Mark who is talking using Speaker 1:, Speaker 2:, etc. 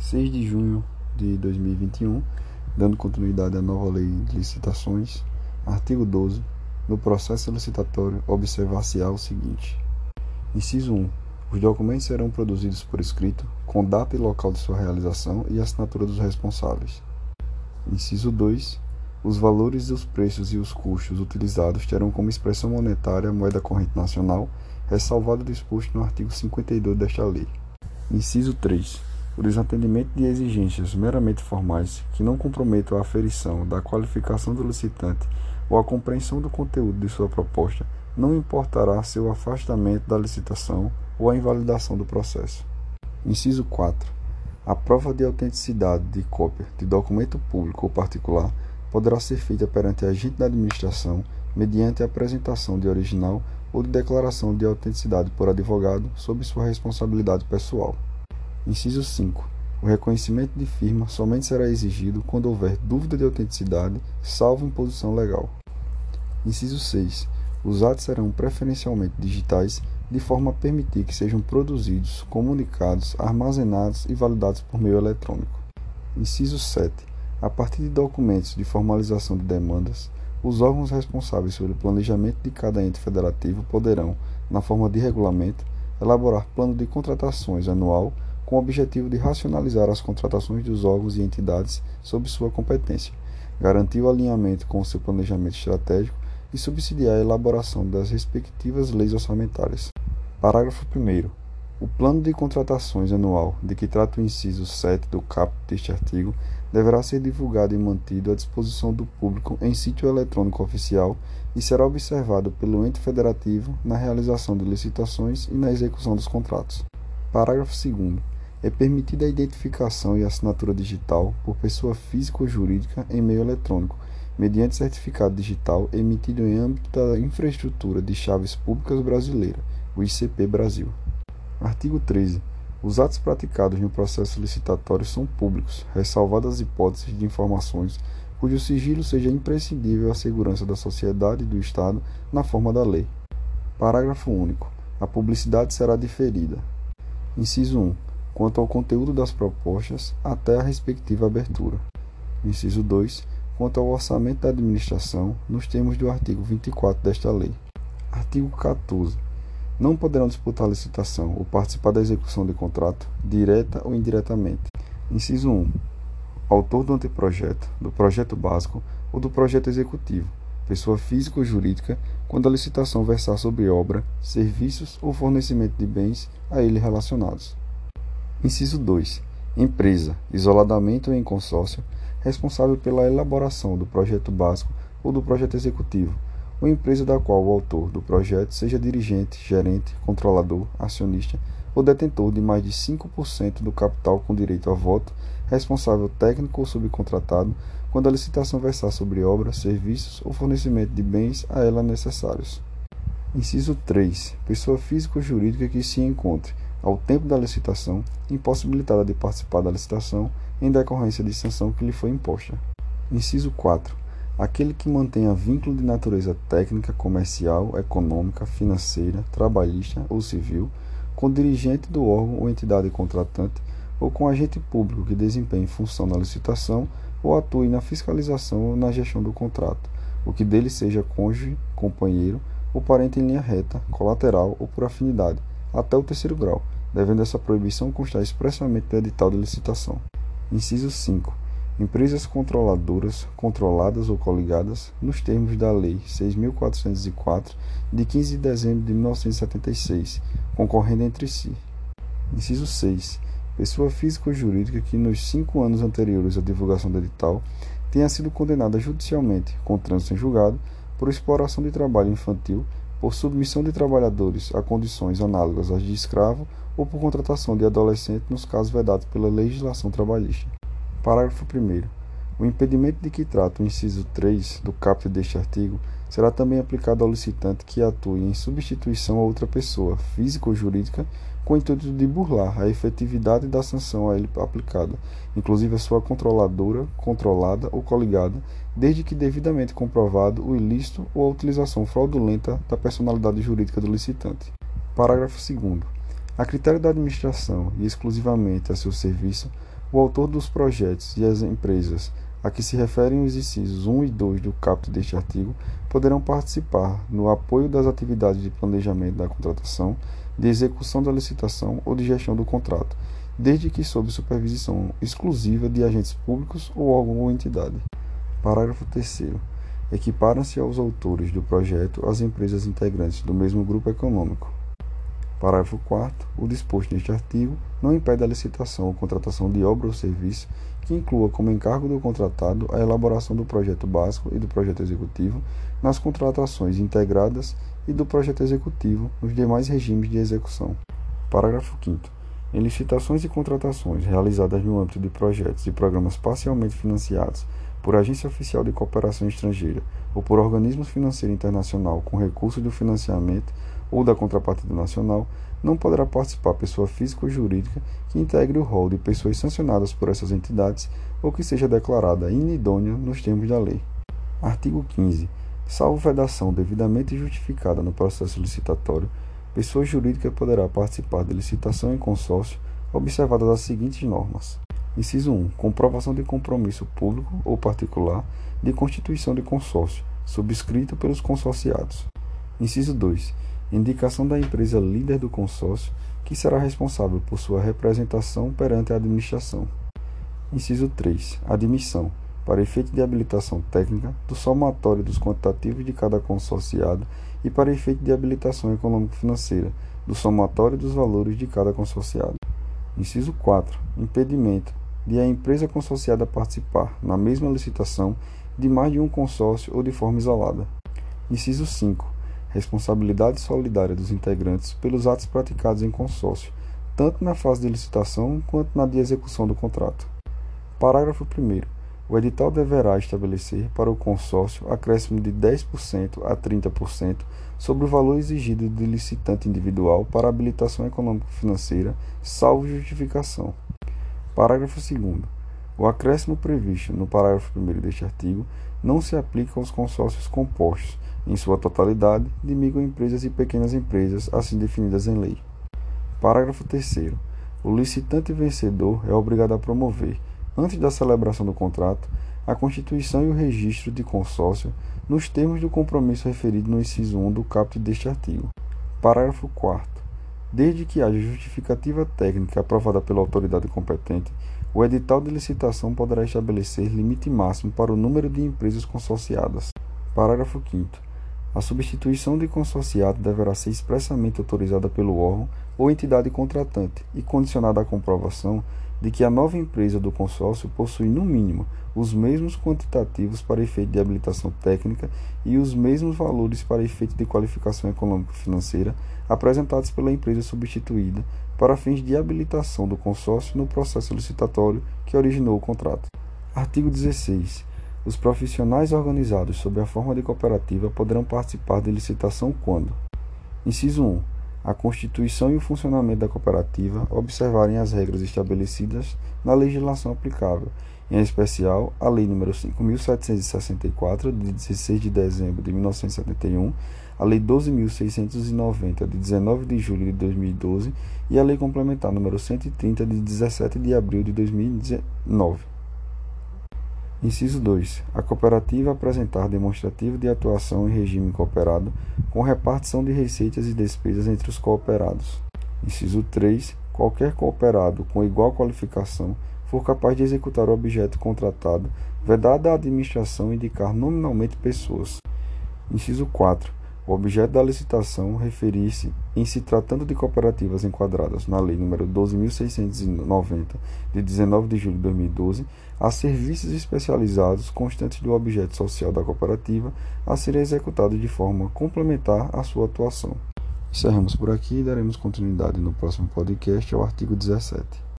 Speaker 1: 6 de junho de 2021, dando continuidade à nova lei de licitações, artigo 12, no processo licitatório observar-se-á o seguinte: Inciso 1. Os documentos serão produzidos por escrito, com data e local de sua realização e assinatura dos responsáveis. Inciso 2. Os valores dos preços e os custos utilizados terão como expressão monetária a moeda corrente nacional, ressalvado o disposto no artigo 52 desta lei. Inciso 3. O desatendimento de exigências meramente formais que não comprometam a aferição da qualificação do licitante ou a compreensão do conteúdo de sua proposta não importará seu afastamento da licitação ou a invalidação do processo. Inciso 4. A prova de autenticidade de cópia de documento público ou particular poderá ser feita perante agente da administração mediante a apresentação de original ou de declaração de autenticidade por advogado sob sua responsabilidade pessoal. Inciso 5. O reconhecimento de firma somente será exigido quando houver dúvida de autenticidade, salvo imposição legal. Inciso 6. Os atos serão preferencialmente digitais, de forma a permitir que sejam produzidos, comunicados, armazenados e validados por meio eletrônico. Inciso 7. A partir de documentos de formalização de demandas, os órgãos responsáveis pelo planejamento de cada ente federativo poderão, na forma de regulamento, elaborar plano de contratações anual com o objetivo de racionalizar as contratações dos órgãos e entidades sob sua competência, garantir o alinhamento com o seu planejamento estratégico e subsidiar a elaboração das respectivas leis orçamentárias. Parágrafo 1. O plano de contratações anual, de que trata o inciso 7 do caput deste artigo, deverá ser divulgado e mantido à disposição do público em sítio eletrônico oficial e será observado pelo ente federativo na realização de licitações e na execução dos contratos. Parágrafo 2. É permitida a identificação e assinatura digital por pessoa física ou jurídica em meio eletrônico, mediante certificado digital emitido em âmbito da Infraestrutura de Chaves Públicas Brasileira, o ICP Brasil. Artigo 13. Os atos praticados no processo licitatório são públicos, ressalvadas as hipóteses de informações cujo sigilo seja imprescindível à segurança da sociedade e do Estado na forma da lei. Parágrafo único. A publicidade será diferida. Inciso 1. Quanto ao conteúdo das propostas, até a respectiva abertura. Inciso 2. Quanto ao orçamento da administração, nos termos do artigo 24 desta lei. Artigo 14 não poderão disputar licitação ou participar da execução de contrato, direta ou indiretamente. Inciso 1. Autor do anteprojeto, do projeto básico ou do projeto executivo, pessoa física ou jurídica, quando a licitação versar sobre obra, serviços ou fornecimento de bens a ele relacionados. Inciso 2. Empresa, isoladamente ou em consórcio, responsável pela elaboração do projeto básico ou do projeto executivo ou empresa da qual o autor do projeto seja dirigente, gerente, controlador, acionista ou detentor de mais de 5% do capital com direito a voto, responsável técnico ou subcontratado, quando a licitação versar sobre obras, serviços ou fornecimento de bens a ela necessários. Inciso 3. Pessoa física ou jurídica que se encontre, ao tempo da licitação, impossibilitada de participar da licitação em decorrência de sanção que lhe foi imposta. Inciso 4 aquele que mantenha vínculo de natureza técnica, comercial, econômica, financeira, trabalhista ou civil com dirigente do órgão ou entidade contratante ou com agente público que desempenhe função na licitação ou atue na fiscalização ou na gestão do contrato, o que dele seja cônjuge, companheiro ou parente em linha reta, colateral ou por afinidade, até o terceiro grau, devendo essa proibição constar expressamente no edital de licitação. Inciso 5 empresas controladoras, controladas ou coligadas, nos termos da Lei 6.404, de 15 de dezembro de 1976, concorrendo entre si. Inciso 6. Pessoa física ou jurídica que, nos cinco anos anteriores à divulgação do edital, tenha sido condenada judicialmente, com trânsito em julgado, por exploração de trabalho infantil, por submissão de trabalhadores a condições análogas às de escravo ou por contratação de adolescente nos casos vedados pela legislação trabalhista. Parágrafo 1. O impedimento de que trata o inciso 3 do caput deste artigo será também aplicado ao licitante que atue em substituição a outra pessoa, física ou jurídica, com o intuito de burlar a efetividade da sanção a ele aplicada, inclusive a sua controladora, controlada ou coligada, desde que devidamente comprovado o ilícito ou a utilização fraudulenta da personalidade jurídica do licitante. Parágrafo 2. A critério da administração e exclusivamente a seu serviço, O autor dos projetos e as empresas a que se referem os incisos 1 e 2 do caput deste artigo poderão participar no apoio das atividades de planejamento da contratação, de execução da licitação ou de gestão do contrato, desde que sob supervisão exclusiva de agentes públicos ou ou entidade. Parágrafo 3 Equiparam-se aos autores do projeto as empresas integrantes do mesmo grupo econômico. Parágrafo 4 O disposto neste artigo não impede a licitação ou contratação de obra ou serviço que inclua como encargo do contratado a elaboração do projeto básico e do projeto executivo nas contratações integradas e do projeto executivo nos demais regimes de execução. Parágrafo 5 Em licitações e contratações realizadas no âmbito de projetos e programas parcialmente financiados por agência oficial de cooperação estrangeira ou por organismo financeiro internacional com recurso do financiamento ou da contrapartida nacional, não poderá participar pessoa física ou jurídica que integre o rol de pessoas sancionadas por essas entidades ou que seja declarada inidônea nos termos da lei. Artigo 15. Salvo vedação devidamente justificada no processo licitatório, pessoa jurídica poderá participar de licitação em consórcio, observadas as seguintes normas: Inciso 1. Comprovação de compromisso público ou particular de constituição de consórcio, subscrito pelos consorciados. Inciso 2. Indicação da empresa líder do consórcio, que será responsável por sua representação perante a administração. Inciso 3. Admissão, para efeito de habilitação técnica, do somatório dos quantitativos de cada consorciado e para efeito de habilitação econômico-financeira, do somatório dos valores de cada consorciado. Inciso 4. Impedimento de a empresa consorciada participar, na mesma licitação, de mais de um consórcio ou de forma isolada. Inciso 5. Responsabilidade solidária dos integrantes pelos atos praticados em consórcio, tanto na fase de licitação quanto na de execução do contrato. Parágrafo 1. O edital deverá estabelecer para o consórcio acréscimo de 10% a 30% sobre o valor exigido do licitante individual para habilitação econômico-financeira, salvo justificação. Parágrafo 2. O acréscimo previsto no parágrafo 1 deste artigo não se aplica aos consórcios compostos, em sua totalidade, de microempresas e pequenas empresas, assim definidas em lei. Parágrafo 3. O licitante vencedor é obrigado a promover, antes da celebração do contrato, a constituição e o registro de consórcio nos termos do compromisso referido no inciso 1 do caput deste artigo. Parágrafo 4 Desde que haja justificativa técnica aprovada pela autoridade competente, o edital de licitação poderá estabelecer limite máximo para o número de empresas consorciadas. Parágrafo 5. A substituição de consorciado deverá ser expressamente autorizada pelo órgão ou entidade contratante e condicionada à comprovação de que a nova empresa do consórcio possui, no mínimo, os mesmos quantitativos para efeito de habilitação técnica e os mesmos valores para efeito de qualificação econômico-financeira apresentados pela empresa substituída para fins de habilitação do consórcio no processo licitatório que originou o contrato. Artigo 16. Os profissionais organizados sob a forma de cooperativa poderão participar de licitação quando: Inciso 1 a constituição e o funcionamento da cooperativa observarem as regras estabelecidas na legislação aplicável, em especial a Lei nº 5.764, de 16 de dezembro de 1971, a Lei 12.690, de 19 de julho de 2012 e a Lei Complementar nº 130, de 17 de abril de 2019. Inciso 2. A cooperativa apresentar demonstrativo de atuação em regime cooperado, com repartição de receitas e despesas entre os cooperados. Inciso 3. Qualquer cooperado com igual qualificação for capaz de executar o objeto contratado, vedada a administração indicar nominalmente pessoas. Inciso 4. O objeto da licitação referir-se, em se tratando de cooperativas enquadradas na Lei nº 12.690, de 19 de julho de 2012, a serviços especializados constantes do objeto social da cooperativa a serem executados de forma complementar à sua atuação. Encerramos por aqui e daremos continuidade no próximo podcast ao artigo 17.